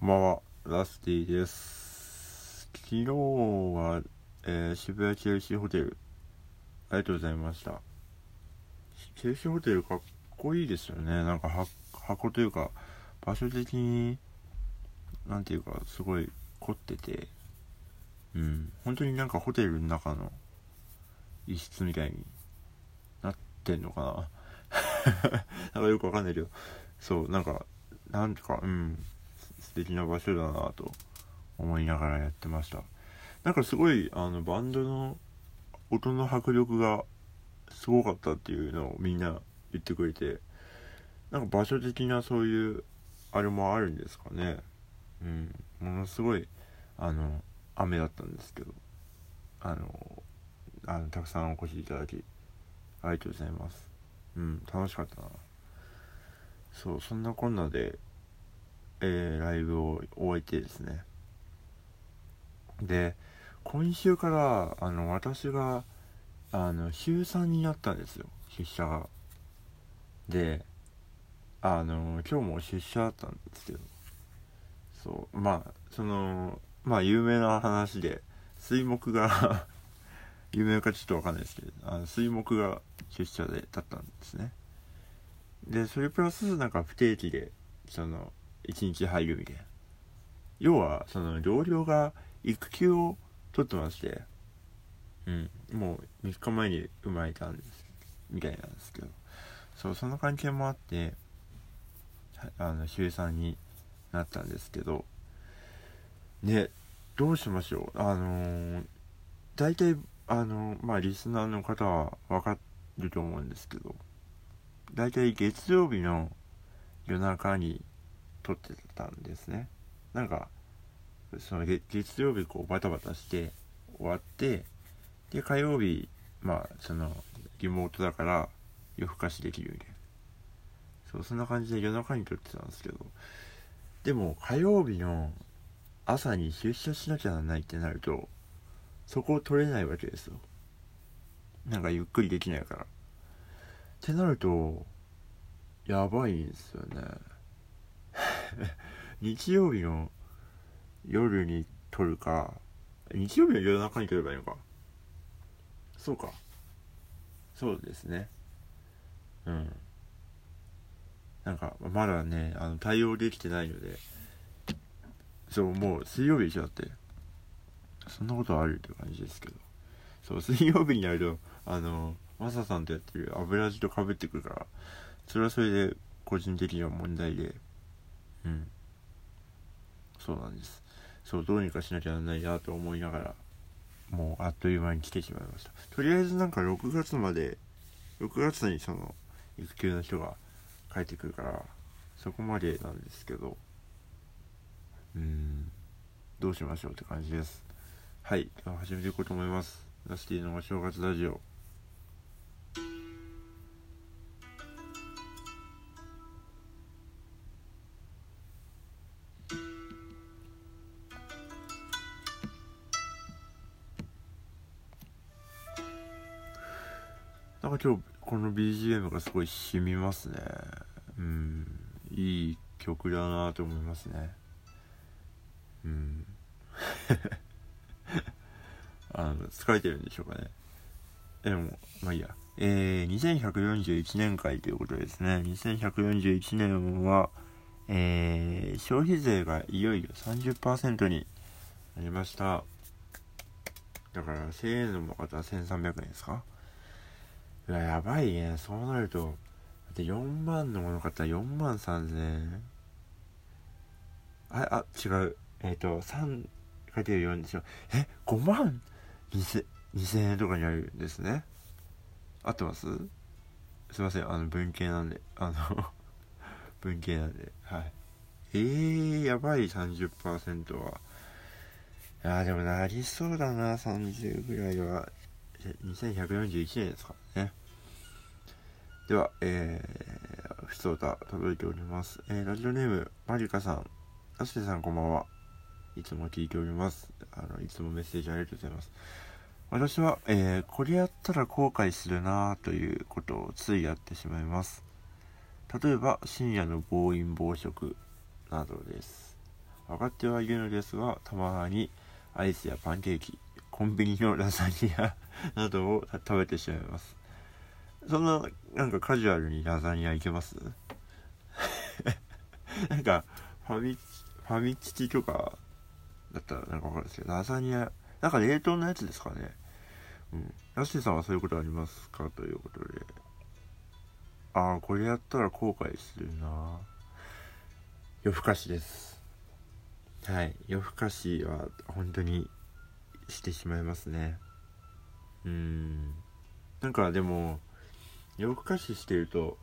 こんばんは、ラスティです。昨日は、えー渋谷チェルシーホテル、ありがとうございました。チェルシーホテルかっこいいですよね。なんか箱というか、場所的に、なんていうか、すごい凝ってて、うん、本当になんかホテルの中の一室みたいになってんのかな。なんかよくわかんないけど、そう、なんか、なんとか、うん、素敵な場所だなと思いながらやってました。なんかすごいあのバンドの音の迫力がすごかったっていうのをみんな言ってくれてなんか場所的なそういうあれもあるんですかね。うん。ものすごいあの雨だったんですけどあのあのたくさんお越しいただきありがとうございます。うん楽しかったな。そうそんなこんなでえーライブを終えてですね。で今週からあの私があの週3になったんですよ。出社が。であの今日も出社だったんですけどそうまあそのまあ有名な話で水木が 有名かちょっとわかんないですけどあの水木が出社でだったんですね。でそれプラスなんか不定期でその1日入るみたいな。要はその同僚が育休を取ってましてうんもう3日前に生まれたんですみたいなんですけど。そうその関係もあってあの週3になったんですけど。ねどうしましょう？あのー、大体あのまあリスナーの方は分かると思うんですけど。大体月曜日の夜中に撮ってたんですね。なんかその月曜日こうバタバタして終わってで火曜日まあそのリモートだから夜更かしできるみたいな。そうそんな感じで夜中に撮ってたんですけど。でも火曜日の朝に出社しなきゃならないってなるとそこを取れないわけですよ。なんかゆっくりできないから。ってなるとやばいんですよね。日曜日の夜に撮るか日曜日の夜中に撮ればいいのか。そうか。そうですね。うん。なんかまだねあの対応できてないので。そうもう水曜日でしょだって。そんなことあるって感じですけど。そう水曜日になるとあのマサさんとやってる油地とかぶってくるからそれはそれで個人的には問題で。うん。そうなんです。そうどうにかしなきゃならないなと思いながらもうあっという間に来てしまいました。とりあえずなんか6月まで6月にその育休の人が帰ってくるからそこまでなんですけど。うん。どうしましょうって感じです。はい。では始めていこうと思います。ラスティのお正月ラジオ。今日この BGM がすごい染みますね。うん。いい曲だなと思いますね。うん。あの疲れてるんでしょうかね。でもまあいいや。えー、2141年会ということですね。2141年はえー、消費税がいよいよ30%になりました。だから1000円の方は1300円ですか？うわやばいね。そうなると。だって4万のもの買ったら4万3000円。ああ違う。えっ、ー、と 3×4 でしょえ5万？2000, 2000円とかになるんですね。合ってます？すいません。あの文系なんで。あの 文系なんで。はい。えー、やばい。30%は。いやでもなりそうだな。30ぐらいは。2141年ですからね。ではえー、ふつおた届いております。えー、ラジオネームマリカさん。アステさんこんばんは。いつも聞いております。あのいつもメッセージありがとうございます。私は、えー、これやったら後悔するなということをついやってしまいます。例えば深夜の暴飲暴食などです。分かってはいるのですがたまにアイスやパンケーキコンビニのラザニアなどを食べてしまいます。そんななんかカジュアルにラザニアいけます？なんかファミファミチキとかだったらなんかわかるんですけどラザニアなんか冷凍のやつですかね？うん。ラッシさんはそういうことありますか？ということで。ああこれやったら後悔するな。夜更かしです。はい。夜更かしは本当にしてしまいますね。うん。なんかでも夜更かししてると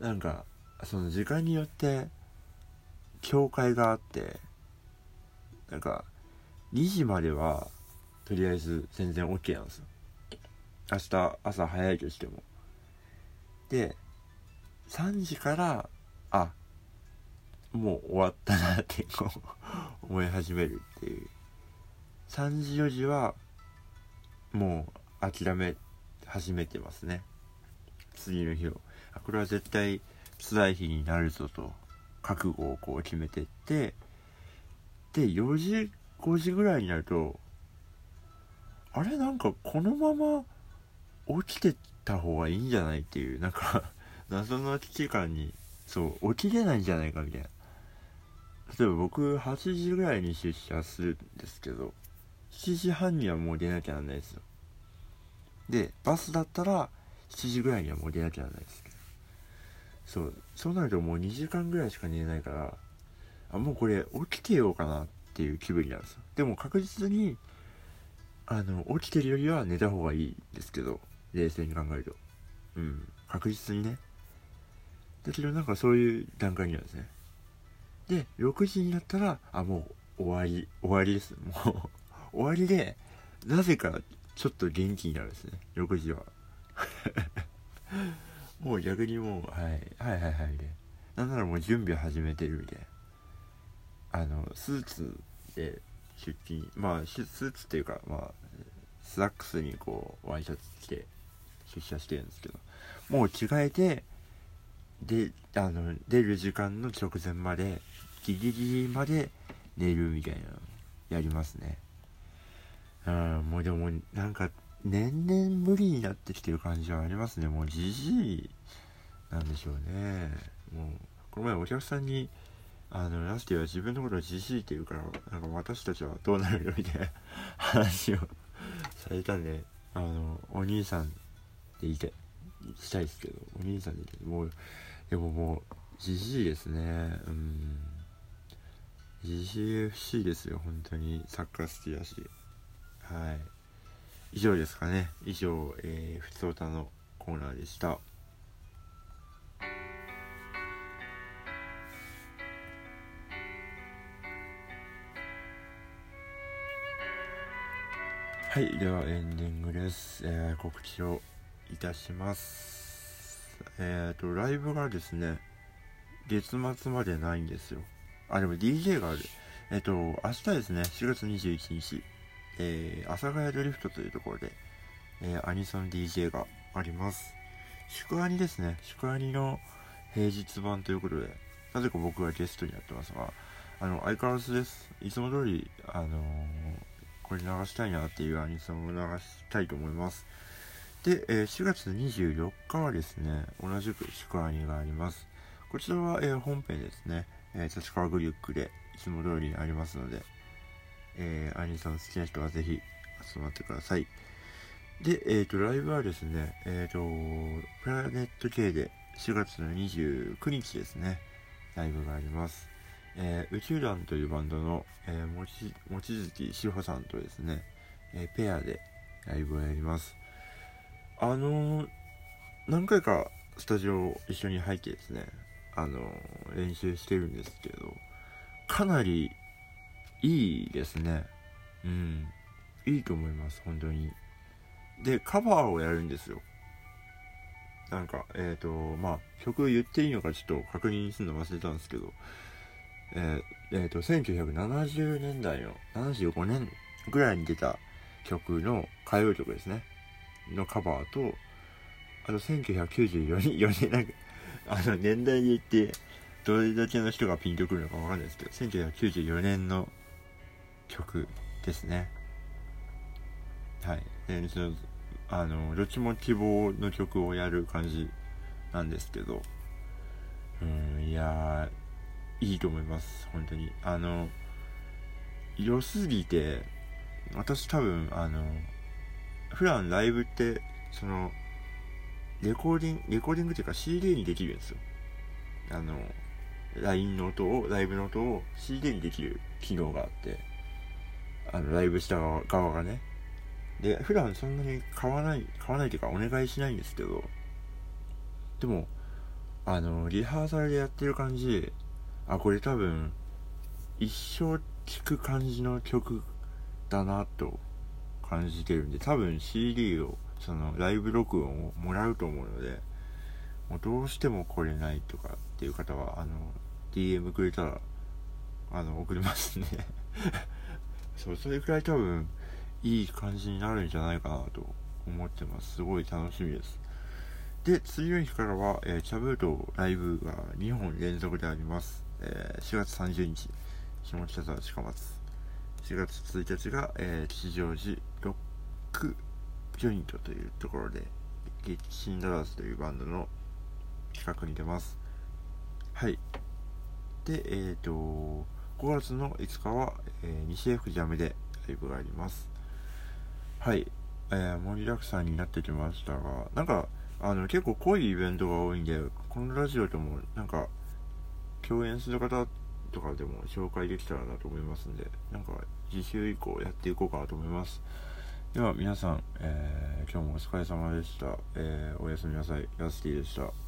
なんかその時間によって境界があってなんか2時まではとりあえず全然 OK なんですよ。明日朝早いとしても。で3時からあもう終わったなってこう思い始めるっていう。3時4時はもう諦め始めてますね。次の日を。あこれは絶対辛い日になるぞと。覚悟をこう決めてって。で4時5時ぐらいになるとあれ？なんかこのまま起きてた方がいいんじゃないっていう。なんか 謎の危機感にそう起きれないんじゃないかみたいな。例えば僕8時ぐらいに出社するんですけど7時半にはもう出なきゃなんないですよ。でバスだったら7時ぐらいにはもう出なきゃなんないですけど。そうそうなるともう2時間ぐらいしか寝れないからあもうこれ起きてようかなっていう気分になるんですよ。でも確実にあの起きてるよりは寝た方がいいですけど冷静に考えると。うん。確実にね。だけどなんかそういう段階になるんですね。で6時になったらあもう終わり終わりです。もう 終わりでなぜかちょっと元気になるんですね。6時は。もう逆にもう、はい、はいはいはいで。なんならもう準備を始めてるみたいな。あのスーツで出勤。まあスーツっていうかまあスラックスにこうワイシャツ着て出社してるんですけど。もう着替えてであの出る時間の直前までギリギリまで寝るみたいなやりますね。うんもうでもなんか年々無理になってきてる感じはありますね。もうじじいなんでしょうね。もうこの前お客さんにあのラスティは自分のことをじじいって言うからなんか私たちはどうなるのみたいな 話をされたんであのお兄さんって言いたいしたいですけどお兄さんでもうでももうじじいですね。うん。じじい FC ですよ本当に。サッカー好きだし。はい。以上ですかね。以上、えー、ふつおたのコーナーでした。はいではエンディングです、えー、告知をいたします。えっ、ー、とライブがですね月末までないんですよ。あでも DJ がある。えっ、ー、と明日ですね。4月21日。えー、阿佐ヶ谷ドリフトというところで、えー、アニソン DJ があります宿アニですね宿アニの平日版ということでなぜか僕がゲストになってますがあの相変わらずですいつも通りあのーこれ流したいなっていうアニソンを流したいと思います。で、えー、4月24日はですね、同じく宿アニがあります。こちらは、えー、本編ですね、えー、立川グリュックでいつも通りありますので、えー、アニソン好きな人はぜひ集まってください。で、えっ、ー、と、ライブはですね、えっ、ー、と、プラネット系で4月の29日ですね、ライブがあります。えー、宇宙団というバンドの、えー、もち望月志保さんとですね、え、ペアでライブをやりますあの、何回かスタジオ一緒に入ってですねあの練習してるんですけどかなりいいですね。うん。いいと思います本当に。でカバーをやるんですよ。なんかえっ、とまあ曲言っていいのかちょっと確認するの忘れたんですけど。えー、えー、と1970年代の75年ぐらいに出た曲の歌謡曲ですね。のカバーとあと1994年4年なんかあの年代で言ってどれだけの人がピンとくるのかわかんないですけど1994年の曲ですね。はい。でそのあのどっちも希望の曲をやる感じなんですけど。うんいやいいと思います。本当に。あの良すぎて私多分あの普段ライブってそのレコーディングレコーディングっていうか CD にできるんですよ。あの LINE の音をライブの音を CD にできる機能があって。あのライブした側がね。で普段そんなに買わない買わないというかお願いしないんですけど。でもあのリハーサルでやってる感じあこれ多分一生聴く感じの曲だなと感じてるんで多分 CD をそのライブ録音をもらうと思うのでもうどうしても来れないとかっていう方はあの DM くれたらあの送りますね。そうそれくらい多分いい感じになるんじゃないかなと思ってます。すごい楽しみです。で次の日からは、えー、チャブートライブが2本連続であります、えー、4月30日。下北沢近松。4月1日が、えー、吉祥寺ロックジョイントというところで激震ダラスというバンドの企画に出ます。はい。でえっ、ー、と5月の5日は、えー、西 F ジャムでライブがあります。はい、えー、盛りだくさんになってきましたがなんかあの結構濃いイベントが多いんでこのラジオでもなんか共演する方とかでも紹介できたらなと思いますんでなんか次週以降やっていこうかなと思います。では皆さん、えー、今日もお疲れ様でした、えー、おやすみなさい。ヤスティでした。